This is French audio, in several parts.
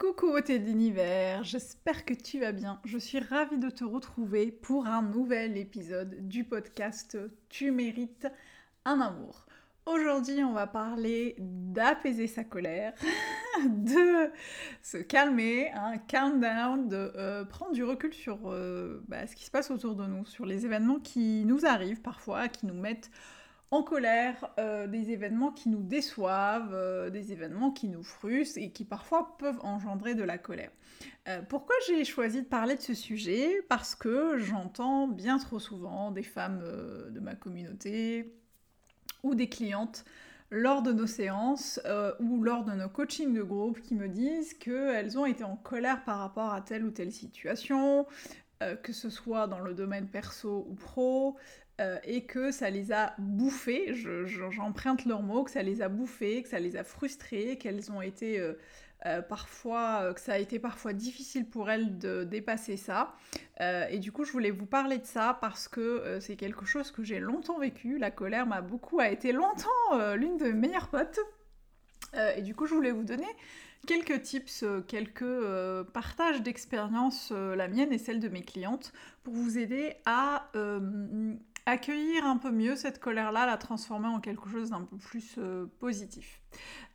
Coucou beauté d'univers, j'espère que tu vas bien. Je suis ravie de te retrouver pour un nouvel épisode du podcast Tu mérites un amour. Aujourd'hui, on va parler d'apaiser sa colère, de se calmer, down, de euh, prendre du recul sur euh, bah, ce qui se passe autour de nous, sur les événements qui nous arrivent parfois, qui nous mettent en colère, euh, des événements qui nous déçoivent, euh, des événements qui nous frustrent et qui parfois peuvent engendrer de la colère. Euh, pourquoi j'ai choisi de parler de ce sujet? Parce que j'entends bien trop souvent des femmes de ma communauté ou des clientes lors de nos séances ou lors de nos coachings de groupe qui me disent qu'elles ont été en colère par rapport à telle ou telle situation, que ce soit dans le domaine perso ou pro, euh, et que ça les a bouffés, j'emprunte leurs mots, que ça les a bouffés, que ça les a frustrés, qu'elles ont été euh, euh, parfois, que ça a été parfois difficile pour elles de dépasser ça. et du coup, je voulais vous parler de ça parce que c'est quelque chose que j'ai longtemps vécu. La colère m'a beaucoup, a été longtemps l'une de mes meilleures potes. et du coup, je voulais vous donner quelques tips, quelques partages d'expérience, la mienne et celle de mes clientes, pour vous aider à accueillir un peu mieux cette colère-là, la transformer en quelque chose d'un peu plus euh, positif.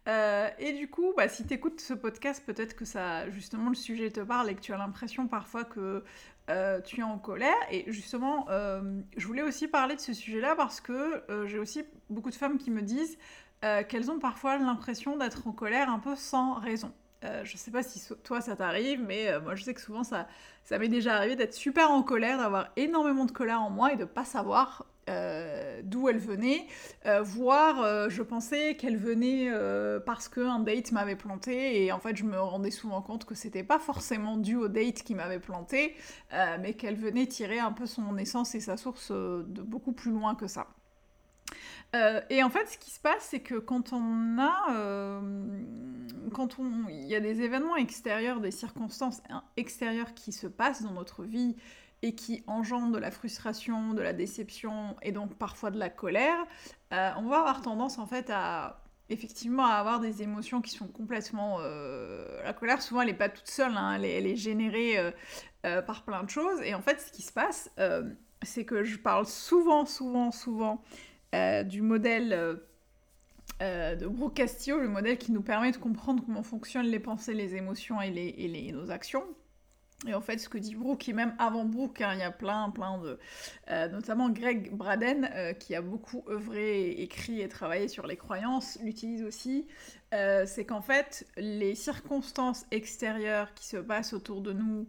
Euh, et du coup, bah, si tu écoutes ce podcast, peut-être que ça, justement, le sujet te parle et que tu as l'impression parfois que euh, tu es en colère. Et justement, je voulais aussi parler de ce sujet-là parce que j'ai aussi beaucoup de femmes qui me disent qu'elles ont parfois l'impression d'être en colère un peu sans raison. Euh, je sais pas si toi ça t'arrive, mais euh, moi je sais que souvent ça, m'est déjà arrivé d'être super en colère, d'avoir énormément de colère en moi et de pas savoir euh, d'où elle venait, voire je pensais qu'elle venait parce qu'un date m'avait planté et en fait je me rendais souvent compte que c'était pas forcément dû au date qui m'avait planté, mais qu'elle venait tirer un peu son essence et sa source de beaucoup plus loin que ça. Euh, et en fait, ce qui se passe, c'est que quand on a, euh, quand il y a des événements extérieurs, des circonstances extérieures qui se passent dans notre vie et qui engendrent de la frustration, de la déception et donc parfois de la colère, euh, on va avoir tendance en fait à effectivement à avoir des émotions qui sont complètement... la colère, souvent, elle n'est pas toute seule, hein, elle, est, générée par plein de choses. Et en fait, ce qui se passe, c'est que je parle souvent, souvent, souvent euh, du modèle euh, euh, de Brooke Castillo, le modèle qui nous permet de comprendre comment fonctionnent les pensées, les émotions et, les, nos actions. Et en fait, ce que dit Brooke, et même avant Brooke, hein, il y a plein, plein de... notamment Greg Braden, qui a beaucoup œuvré, écrit et travaillé sur les croyances, l'utilise aussi. c'est qu'en fait, les circonstances extérieures qui se passent autour de nous,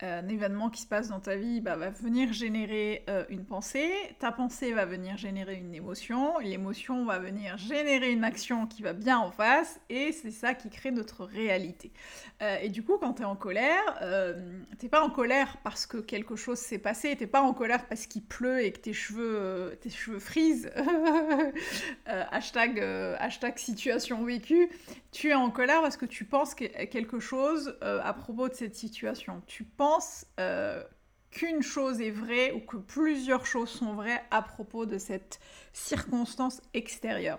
un événement qui se passe dans ta vie bah, va venir générer euh, une pensée, ta pensée va venir générer une émotion, l'émotion va venir générer une action qui va bien en face, et c'est ça qui crée notre réalité. Euh, et du coup, quand tu es en colère, euh, t'es pas en colère parce que quelque chose s'est passé, t'es pas en colère parce qu'il pleut et que tes cheveux, tes cheveux frisent, hashtag, hashtag situation vécue, tu es en colère parce que tu penses quelque chose à propos de cette situation. Tu penses euh, qu'une chose est vraie ou que plusieurs choses sont vraies à propos de cette circonstance extérieure.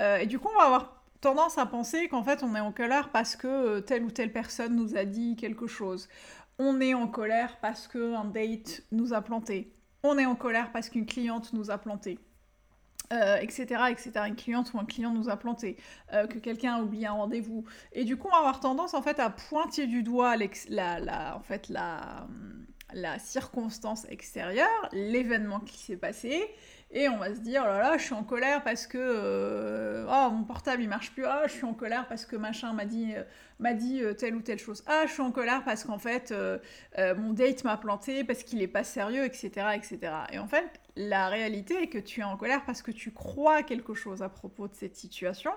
Euh, et du coup, on va avoir tendance à penser qu'en fait, on est en colère parce que euh, telle ou telle personne nous a dit quelque chose. On est en colère parce qu'un date nous a planté. On est en colère parce qu'une cliente nous a planté. Etc., etc. Une cliente ou un client nous a planté, que quelqu'un a oublié un rendez-vous. Et du coup, on va avoir tendance en fait à pointer du doigt la, en fait, la, la circonstance extérieure, l'événement qui s'est passé, et on va se dire, oh là là, je suis en colère parce que euh, oh, mon portable il marche plus, oh, je suis en colère parce que machin m'a dit m'a dit telle ou telle chose. Ah, je suis en colère parce qu'en fait, mon date m'a planté, parce qu'il est pas sérieux, etc., etc. Et en fait, la réalité est que tu es en colère parce que tu crois quelque chose à propos de cette situation,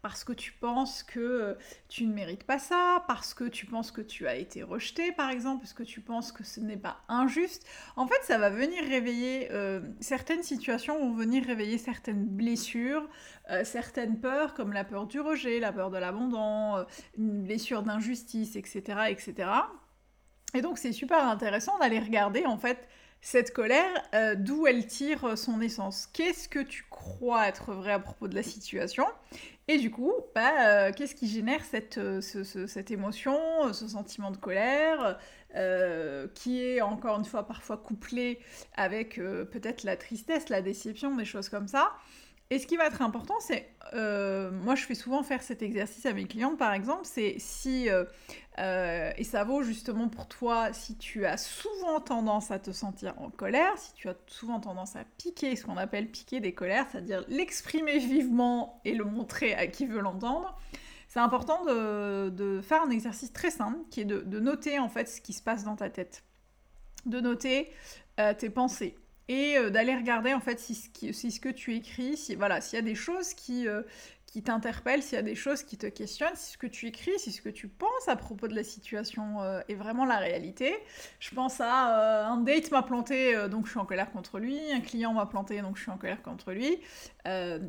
parce que tu penses que tu ne mérites pas ça, parce que tu penses que tu as été rejeté, par exemple, parce que tu penses que ce n'est pas injuste. En fait, ça va venir réveiller, euh, certaines situations vont venir réveiller certaines blessures, euh, certaines peurs, comme la peur du rejet, la peur de l'abandon, euh, une blessure d'injustice, etc., etc. Et donc, c'est super intéressant d'aller regarder, en fait, cette colère, euh, d'où elle tire son essence. Qu'est-ce que tu crois être vrai à propos de la situation? Et du coup, bah, euh, qu'est-ce qui génère cette, euh, cette émotion, ce sentiment de colère, qui est encore une fois parfois couplé avec peut-être la tristesse, la déception, des choses comme ça? Et ce qui va être important, c'est, euh, moi je fais souvent faire cet exercice à mes clientes par exemple, c'est si, euh, euh, et ça vaut justement pour toi, si tu as souvent tendance à te sentir en colère, si tu as souvent tendance à piquer, ce qu'on appelle piquer des colères, c'est-à-dire l'exprimer vivement et le montrer à qui veut l'entendre, c'est important de, faire un exercice très simple qui est de, de, noter en fait ce qui se passe dans ta tête, de noter tes pensées et euh, d'aller regarder en fait si ce, que tu écris, si voilà, s'il y a des choses qui, euh, qui t'interpellent, s'il y a des choses qui te questionnent, si ce que tu écris, si ce que tu penses à propos de la situation euh, est vraiment la réalité. Je pense à un date m'a planté, donc je suis en colère contre lui, un client m'a planté, donc je suis en colère contre lui.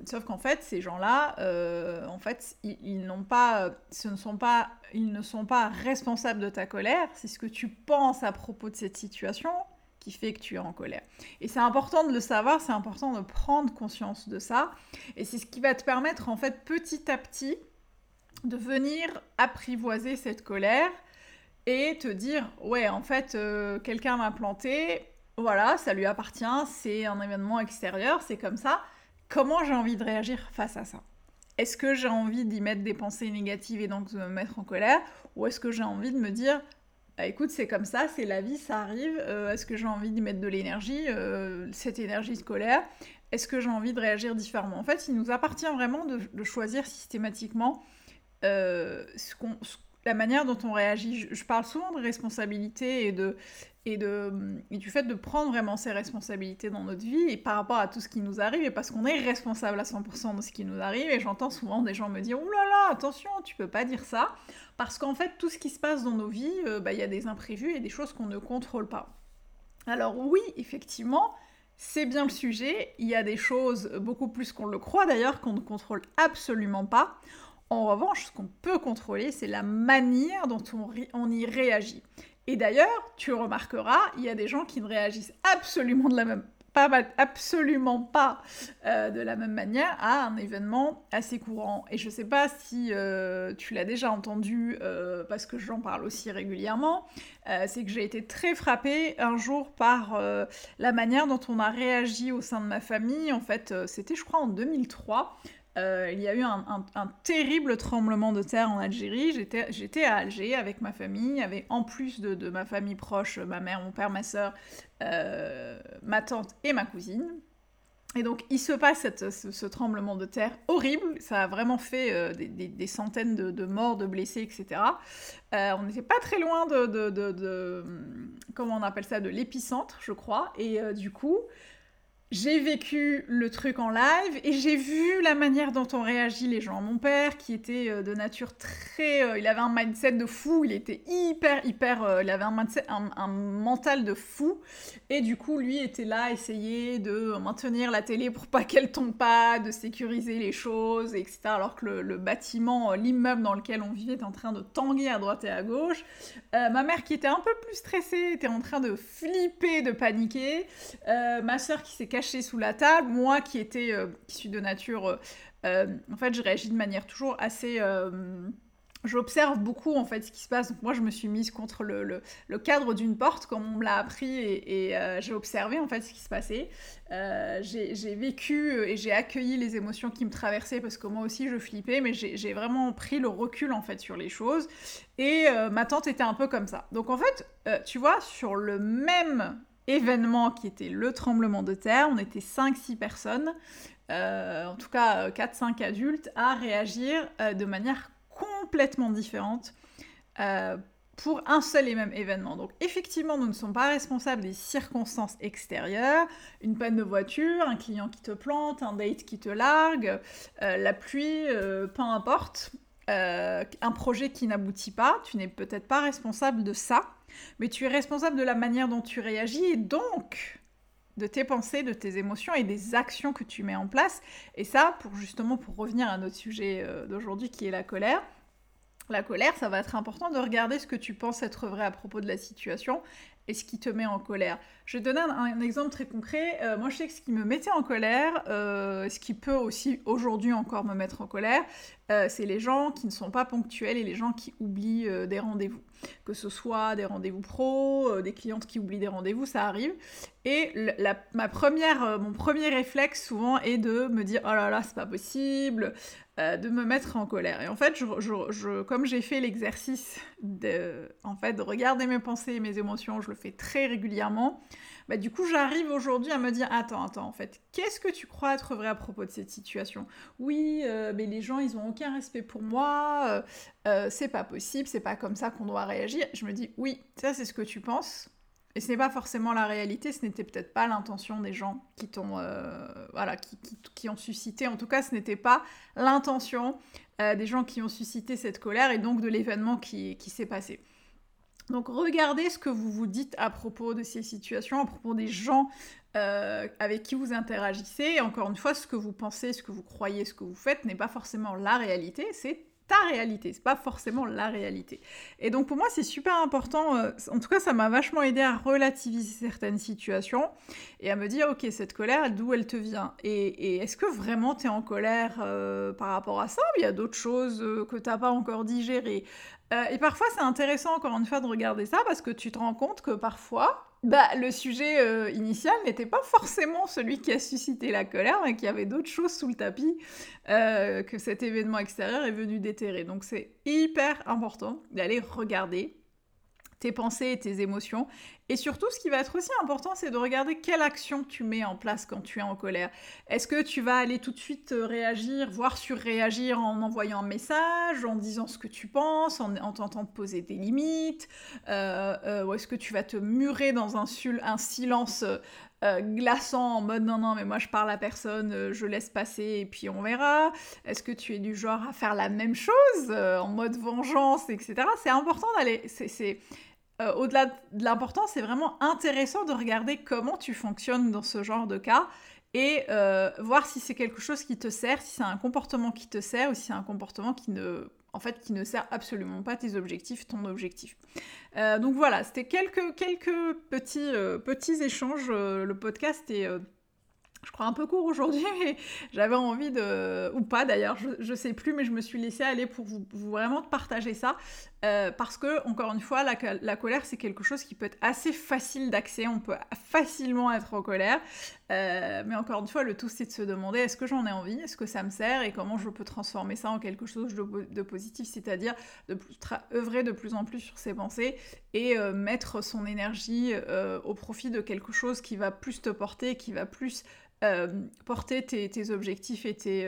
sauf qu'en fait, ces gens-là, en fait, ils, n'ont pas, ce ne sont pas, ils ne sont pas responsables de ta colère. C'est ce que tu penses à propos de cette situation fait que tu es en colère. Et c'est important de le savoir, c'est important de prendre conscience de ça. Et c'est ce qui va te permettre, en fait, petit à petit, de venir apprivoiser cette colère et te dire, ouais, en fait, euh, quelqu'un m'a planté, voilà, ça lui appartient, c'est un événement extérieur, c'est comme ça. Comment j'ai envie de réagir face à ça? Est-ce que j'ai envie d'y mettre des pensées négatives et donc de me mettre en colère? Ou est-ce que j'ai envie de me dire, bah, écoute, c'est comme ça, c'est la vie, ça arrive. Euh, est-ce que j'ai envie d'y mettre de l'énergie, euh, cette énergie scolaire? Est-ce que j'ai envie de réagir différemment? En fait, il nous appartient vraiment de, choisir systématiquement euh, ce la manière dont on réagit. Je, parle souvent de responsabilité et, de, et, de, et du fait de prendre vraiment ses responsabilités dans notre vie et par rapport à tout ce qui nous arrive et parce qu'on est responsable à 100% de ce qui nous arrive. Et j'entends souvent des gens me dire Ouh là là, attention, tu peux pas dire ça. Parce qu'en fait, tout ce qui se passe dans nos vies, euh, bah, il y a des imprévus et des choses qu'on ne contrôle pas. Alors oui, effectivement, c'est bien le sujet. Il y a des choses, beaucoup plus qu'on le croit d'ailleurs, qu'on ne contrôle absolument pas. En revanche, ce qu'on peut contrôler, c'est la manière dont on, y réagit. Et d'ailleurs, tu remarqueras, il y a des gens qui ne réagissent absolument pas euh, de la même manière à un événement assez courant. Et je ne sais pas si euh, tu l'as déjà entendu, euh, parce que j'en parle aussi régulièrement, c'est que j'ai été très frappée un jour par la manière dont on a réagi au sein de ma famille. En fait, c'était je crois en 2003. Euh, il y a eu un, terrible tremblement de terre en Algérie. J'étais à Alger avec ma famille, avec en plus de, ma famille proche, ma mère, mon père, ma soeur, euh, ma tante et ma cousine. Et donc il se passe ce, tremblement de terre horrible, ça a vraiment fait euh, des, centaines de, morts, de blessés, etc. on n'était pas très loin de, de, comment on appelle ça, de l'épicentre, je crois. Et du coup, j'ai vécu le truc en live et j'ai vu la manière dont on réagit les gens. Mon père, qui était euh, de nature très... Euh, il avait un mindset de fou, il était hyper, hyper... Euh, il avait un, mindset, un, mental de fou. Et du coup, lui était là essayer de maintenir la télé pour pas qu'elle tombe pas, de sécuriser les choses, etc. Alors que le, bâtiment, l'immeuble dans lequel on vivait était en train de tanguer à droite et à gauche. ma mère, qui était un peu plus stressée, était en train de flipper, de paniquer. ma soeur, qui s'est sous la table. Moi qui était, euh, qui suis de nature, euh, euh, en fait, je réagis de manière toujours assez j'observe beaucoup en fait ce qui se passe. Donc moi je me suis mise contre le, le, cadre d'une porte comme on me l'a appris et, j'ai observé en fait ce qui se passait. j'ai vécu et j'ai accueilli les émotions qui me traversaient parce que moi aussi je flippais mais j'ai vraiment pris le recul en fait sur les choses et ma tante était un peu comme ça. Donc en fait tu vois sur le même événement qui était le tremblement de terre. On était 5-6 personnes, euh, en tout cas 4-5 adultes, à réagir euh, de manière complètement différentes euh, pour un seul et même événement. Donc effectivement, nous ne sommes pas responsables des circonstances extérieures, une panne de voiture, un client qui te plante, un date qui te largue, euh, la pluie, euh, peu importe, un projet qui n'aboutit pas, tu n'es peut-être pas responsable de ça, mais tu es responsable de la manière dont tu réagis et donc de tes pensées, de tes émotions et des actions que tu mets en place. Et ça, pour justement, pour revenir à notre sujet d'aujourd'hui qui est la colère, la colère, ça va être important de regarder ce que tu penses être vrai à propos de la situation et ce qui te met en colère. Je vais te donner un, exemple très concret. Euh, moi, je sais que ce qui me mettait en colère, euh, ce qui peut aussi aujourd'hui encore me mettre en colère, euh, c'est les gens qui ne sont pas ponctuels et les gens qui oublient des rendez-vous. Que ce soit des rendez-vous pro, des clientes qui oublient des rendez-vous, ça arrive. Et ma première, mon premier réflexe souvent est de me dire oh là là, c'est pas possible, de me mettre en colère. Et en fait, je, comme j'ai fait l'exercice de, en fait, de regarder mes pensées et mes émotions, je le fais très régulièrement. Bah, du coup, j'arrive aujourd'hui à me dire attends, attends, en fait, qu'est-ce que tu crois être vrai à propos de cette situation? Oui, euh, mais les gens, ils ont aucun respect pour moi, euh, euh, c'est pas possible, c'est pas comme ça qu'on doit réagir. Je me dis oui, ça c'est ce que tu penses. Et ce n'est pas forcément la réalité, ce n'était peut-être pas l'intention des gens qui t'ont, voilà, qui, qui, ont suscité. En tout cas, ce n'était pas l'intention des gens qui ont suscité cette colère et donc de l'événement qui, qui s'est passé. Donc regardez ce que vous vous dites à propos de ces situations, à propos des gens euh, avec qui vous interagissez. Et encore une fois, ce que vous pensez, ce que vous croyez, ce que vous faites n'est pas forcément la réalité, c'est ta réalité, c'est pas forcément la réalité. Et donc pour moi c'est super important, euh, en tout cas ça m'a vachement aidé à relativiser certaines situations et à me dire ok cette colère d'où elle te vient? Et, est-ce que vraiment tu es en colère euh, par rapport à ça? Il y a d'autres choses euh, que t'as pas encore digérées Et parfois c'est intéressant encore une fois de regarder ça parce que tu te rends compte que parfois bah, le sujet euh, initial n'était pas forcément celui qui a suscité la colère, mais qu'il y avait d'autres choses sous le tapis euh, que cet événement extérieur est venu déterrer. Donc c'est hyper important d'aller regarder tes pensées et tes émotions. Et surtout, ce qui va être aussi important, c'est de regarder quelle action tu mets en place quand tu es en colère. Est-ce que tu vas aller tout de suite euh, réagir, voire surréagir en envoyant un message, en disant ce que tu penses, en, tentant de poser des limites euh, euh, Ou est-ce que tu vas te murer dans un, un silence glaçant en mode non non mais moi je parle à personne, je laisse passer et puis on verra. Est-ce que tu es du genre à faire la même chose en mode vengeance, etc. C'est important d'aller, c'est euh, au-delà de l'important, c'est vraiment intéressant de regarder comment tu fonctionnes dans ce genre de cas et euh, voir si c'est quelque chose qui te sert, si c'est un comportement qui te sert ou si c'est un comportement qui ne, en fait, qui ne sert absolument pas tes objectifs, ton objectif. Euh, donc voilà, c'était quelques, quelques petits, petits échanges. le podcast est je crois un peu court aujourd'hui, mais j'avais envie de, ou pas d'ailleurs, je, ne sais plus, mais je me suis laissée aller pour vous, vraiment partager ça, euh, parce que encore une fois, la, colère c'est quelque chose qui peut être assez facile d'accès, on peut facilement être en colère, euh, mais encore une fois, le tout c'est de se demander est-ce que j'en ai envie, est-ce que ça me sert, et comment je peux transformer ça en quelque chose de, positif, c'est-à-dire de œuvrer de plus en plus sur ses pensées et euh, mettre son énergie au profit de quelque chose qui va plus te porter, qui va plus porter tes, objectifs et, tes,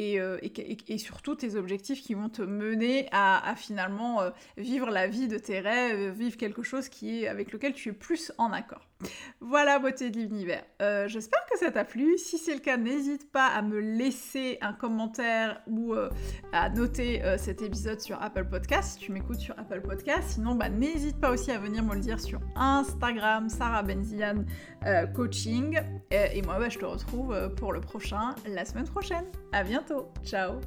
euh, et, surtout tes objectifs qui vont te mener à, finalement vivre la vie de tes rêves, vivre quelque chose qui est, avec lequel tu es plus en accord. Voilà, beauté de l'univers. Euh, j'espère que ça t'a plu. Si c'est le cas, n'hésite pas à me laisser un commentaire ou euh, à noter euh, cet épisode sur Apple Podcast si tu m'écoutes sur Apple Podcast. Sinon, bah, n'hésite pas aussi à venir me le dire sur Instagram, Sarah Benzian Coaching. Et, moi, bah, je te retrouve pour le prochain la semaine prochaine. À bientôt. Ciao